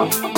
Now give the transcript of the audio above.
Coffee.